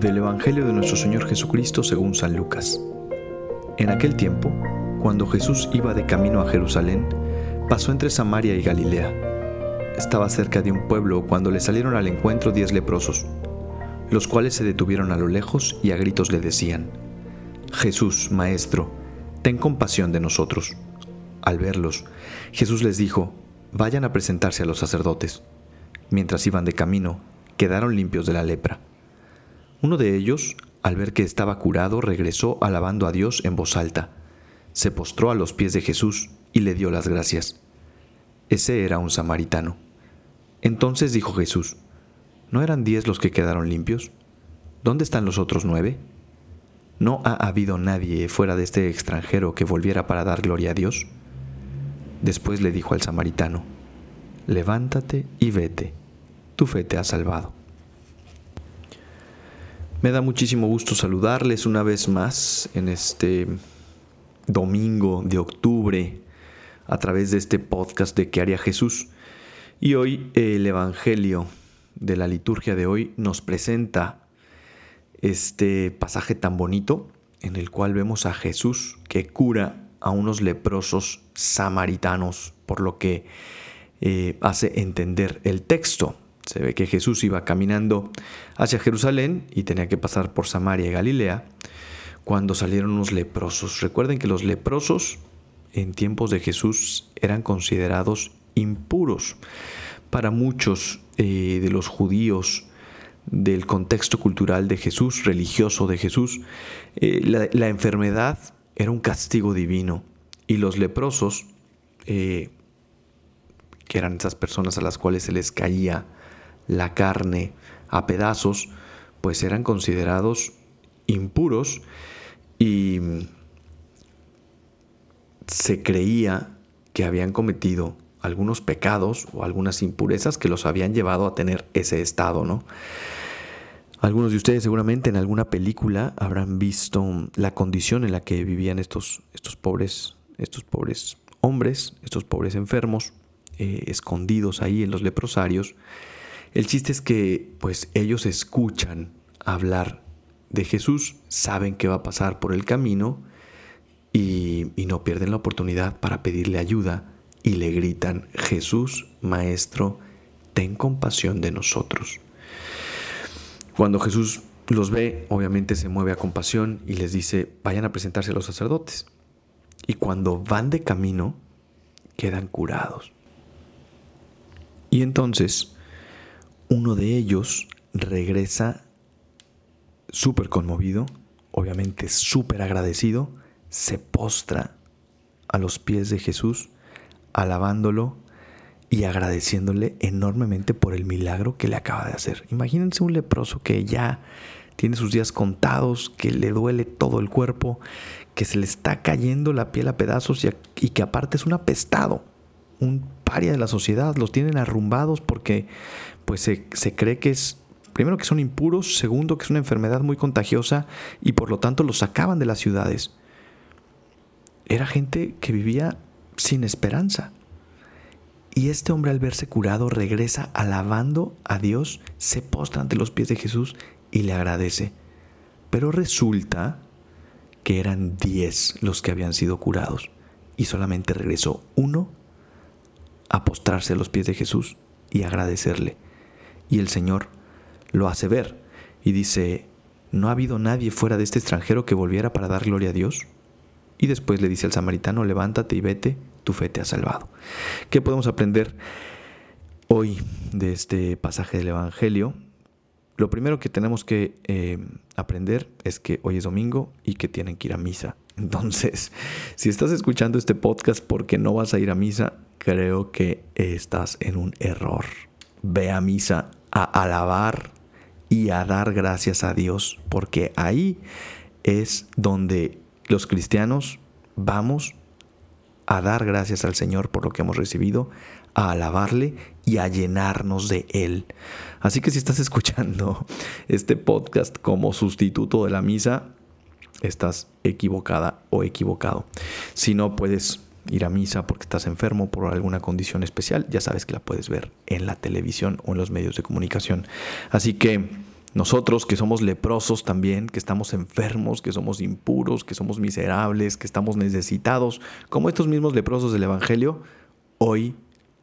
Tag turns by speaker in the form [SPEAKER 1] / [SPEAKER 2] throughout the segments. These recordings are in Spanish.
[SPEAKER 1] Del Evangelio de nuestro Señor Jesucristo según San Lucas. En aquel tiempo, cuando Jesús iba de camino a Jerusalén, pasó entre Samaria y Galilea. Estaba cerca de un pueblo cuando le salieron al encuentro diez leprosos, los cuales se detuvieron a lo lejos y a gritos le decían, Jesús, Maestro, ten compasión de nosotros. Al verlos, Jesús les dijo, vayan a presentarse a los sacerdotes. Mientras iban de camino, quedaron limpios de la lepra. Uno de ellos, al ver que estaba curado, regresó alabando a Dios en voz alta. Se postró a los pies de Jesús y le dio las gracias. Ese era un samaritano. Entonces dijo Jesús, ¿no eran diez los que quedaron limpios? ¿Dónde están los otros nueve? ¿No ha habido nadie fuera de este extranjero que volviera para dar gloria a Dios? Después le dijo al samaritano, levántate y vete, tu fe te ha salvado. Me da muchísimo gusto saludarles una vez más en este domingo de octubre a través de este podcast de ¿Qué haría Jesús? Y hoy el Evangelio de la liturgia de hoy nos presenta este pasaje tan bonito en el cual vemos a Jesús que cura a unos leprosos samaritanos, por lo que eh, hace entender el texto. Se ve que Jesús iba caminando hacia Jerusalén y tenía que pasar por Samaria y Galilea cuando salieron unos leprosos. Recuerden que los leprosos en tiempos de Jesús eran considerados impuros. Para muchos eh, de los judíos del contexto cultural de Jesús, religioso de Jesús, eh, la enfermedad era un castigo divino. Y los leprosos, eh, que eran esas personas a las cuales se les caía la carne a pedazos, pues eran considerados impuros y se creía que habían cometido algunos pecados o algunas impurezas que los habían llevado a tener ese estado, ¿no? Algunos de ustedes seguramente en alguna película habrán visto la condición en la que vivían estos, estos, pobres, estos pobres hombres, estos pobres enfermos, eh, escondidos ahí en los leprosarios. El chiste es que pues ellos escuchan hablar de Jesús, saben que va a pasar por el camino y, y no pierden la oportunidad para pedirle ayuda y le gritan, Jesús, Maestro, ten compasión de nosotros. Cuando Jesús los ve, obviamente se mueve a compasión y les dice, vayan a presentarse a los sacerdotes. Y cuando van de camino, quedan curados. Y entonces, uno de ellos regresa súper conmovido, obviamente súper agradecido, se postra a los pies de Jesús, alabándolo y agradeciéndole enormemente por el milagro que le acaba de hacer. Imagínense un leproso que ya tiene sus días contados, que le duele todo el cuerpo, que se le está cayendo la piel a pedazos y, que aparte es un apestado, un paria de la sociedad, los tienen arrumbados porque pues se, se cree que es, primero que son impuros, segundo que es una enfermedad muy contagiosa y por lo tanto los sacaban de las ciudades. Era gente que vivía sin esperanza. Y este hombre al verse curado regresa alabando a Dios, se postra ante los pies de Jesús y le agradece. Pero resulta que eran diez los que habían sido curados y solamente regresó uno a postrarse a los pies de Jesús y agradecerle. Y el Señor lo hace ver y dice, ¿no ha habido nadie fuera de este extranjero que volviera para dar gloria a Dios? Y después le dice al samaritano, levántate y vete, tu fe te ha salvado. ¿Qué podemos aprender hoy de este pasaje del Evangelio? Lo primero que tenemos que eh, aprender es que hoy es domingo y que tienen que ir a misa. Entonces, si estás escuchando este podcast porque no vas a ir a misa, creo que estás en un error. Ve a misa a alabar y a dar gracias a Dios, porque ahí es donde los cristianos vamos a dar gracias al Señor por lo que hemos recibido, a alabarle y a llenarnos de Él. Así que si estás escuchando este podcast como sustituto de la misa, estás equivocada o equivocado. Si no puedes ir a misa porque estás enfermo por alguna condición especial, ya sabes que la puedes ver en la televisión o en los medios de comunicación. Así que nosotros que somos leprosos también, que estamos enfermos, que somos impuros, que somos miserables, que estamos necesitados, como estos mismos leprosos del Evangelio, hoy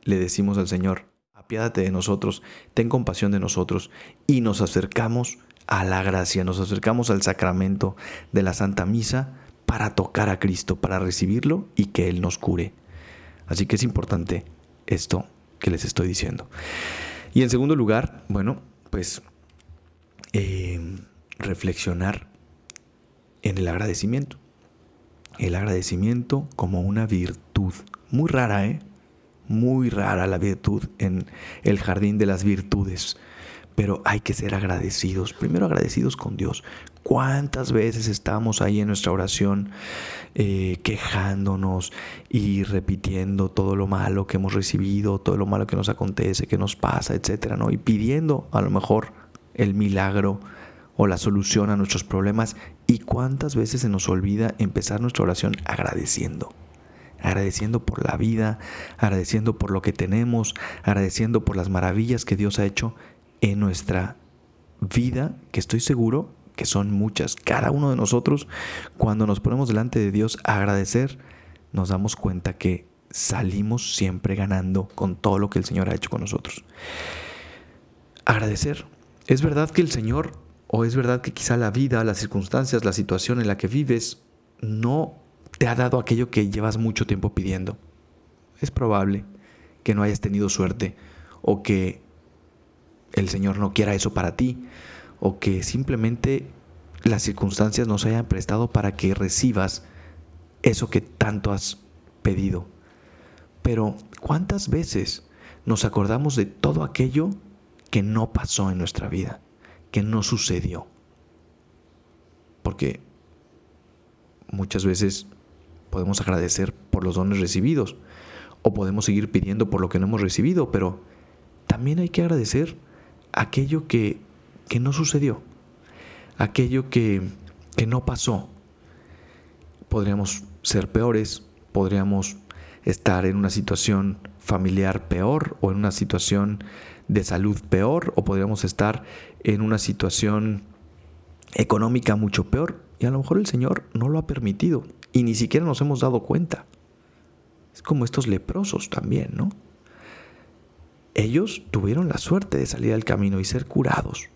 [SPEAKER 1] le decimos al Señor, apiádate de nosotros, ten compasión de nosotros y nos acercamos a la gracia, nos acercamos al sacramento de la Santa Misa para tocar a Cristo, para recibirlo y que Él nos cure. Así que es importante esto que les estoy diciendo. Y en segundo lugar, bueno, pues eh, reflexionar en el agradecimiento. El agradecimiento como una virtud. Muy rara, ¿eh? Muy rara la virtud en el jardín de las virtudes. Pero hay que ser agradecidos. Primero agradecidos con Dios. ¿Cuántas veces estamos ahí en nuestra oración eh, quejándonos y repitiendo todo lo malo que hemos recibido, todo lo malo que nos acontece, que nos pasa, etcétera, ¿no? Y pidiendo a lo mejor el milagro o la solución a nuestros problemas y cuántas veces se nos olvida empezar nuestra oración agradeciendo. Agradeciendo por la vida, agradeciendo por lo que tenemos, agradeciendo por las maravillas que Dios ha hecho en nuestra vida, que estoy seguro que son muchas. Cada uno de nosotros, cuando nos ponemos delante de Dios a agradecer, nos damos cuenta que salimos siempre ganando con todo lo que el Señor ha hecho con nosotros. Agradecer, es verdad que el Señor, o es verdad que quizá la vida, las circunstancias, la situación en la que vives, no te ha dado aquello que llevas mucho tiempo pidiendo. Es probable que no hayas tenido suerte o que el Señor no quiera eso para ti o que simplemente las circunstancias no se hayan prestado para que recibas eso que tanto has pedido. Pero ¿cuántas veces nos acordamos de todo aquello que no pasó en nuestra vida, que no sucedió. Porque muchas veces podemos agradecer por los dones recibidos o podemos seguir pidiendo por lo que no hemos recibido, pero también hay que agradecer aquello que, que no sucedió, aquello que, que no pasó. Podríamos ser peores, podríamos estar en una situación familiar peor o en una situación de salud peor o podríamos estar en una situación económica mucho peor y a lo mejor el Señor no lo ha permitido y ni siquiera nos hemos dado cuenta. Es como estos leprosos también, ¿no? Ellos tuvieron la suerte de salir al camino y ser curados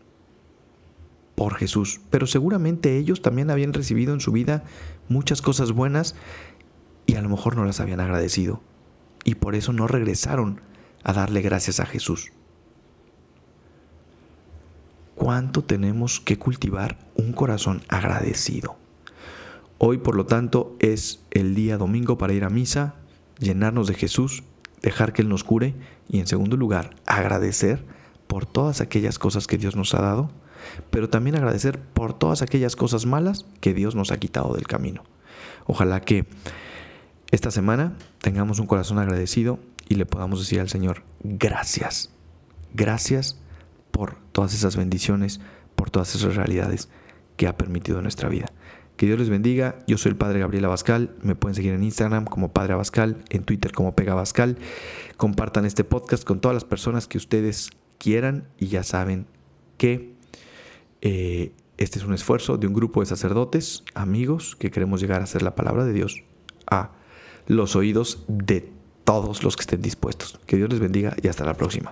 [SPEAKER 1] por Jesús, pero seguramente ellos también habían recibido en su vida muchas cosas buenas y a lo mejor no las habían agradecido. Y por eso no regresaron a darle gracias a Jesús. Cuánto tenemos que cultivar un corazón agradecido. Hoy, por lo tanto, es el día domingo para ir a misa, llenarnos de Jesús, dejar que Él nos cure y, en segundo lugar, agradecer por todas aquellas cosas que Dios nos ha dado, pero también agradecer por todas aquellas cosas malas que Dios nos ha quitado del camino. Ojalá que esta semana tengamos un corazón agradecido y le podamos decir al Señor, gracias, gracias por todas esas bendiciones, por todas esas realidades que ha permitido nuestra vida. Que Dios les bendiga. Yo soy el Padre Gabriel Abascal. Me pueden seguir en Instagram como Padre Abascal, en Twitter como Pega Abascal. Compartan este podcast con todas las personas que ustedes quieran y ya saben que eh, este es un esfuerzo de un grupo de sacerdotes, amigos, que queremos llegar a hacer la palabra de Dios a los oídos de todos los que estén dispuestos. Que Dios les bendiga y hasta la próxima.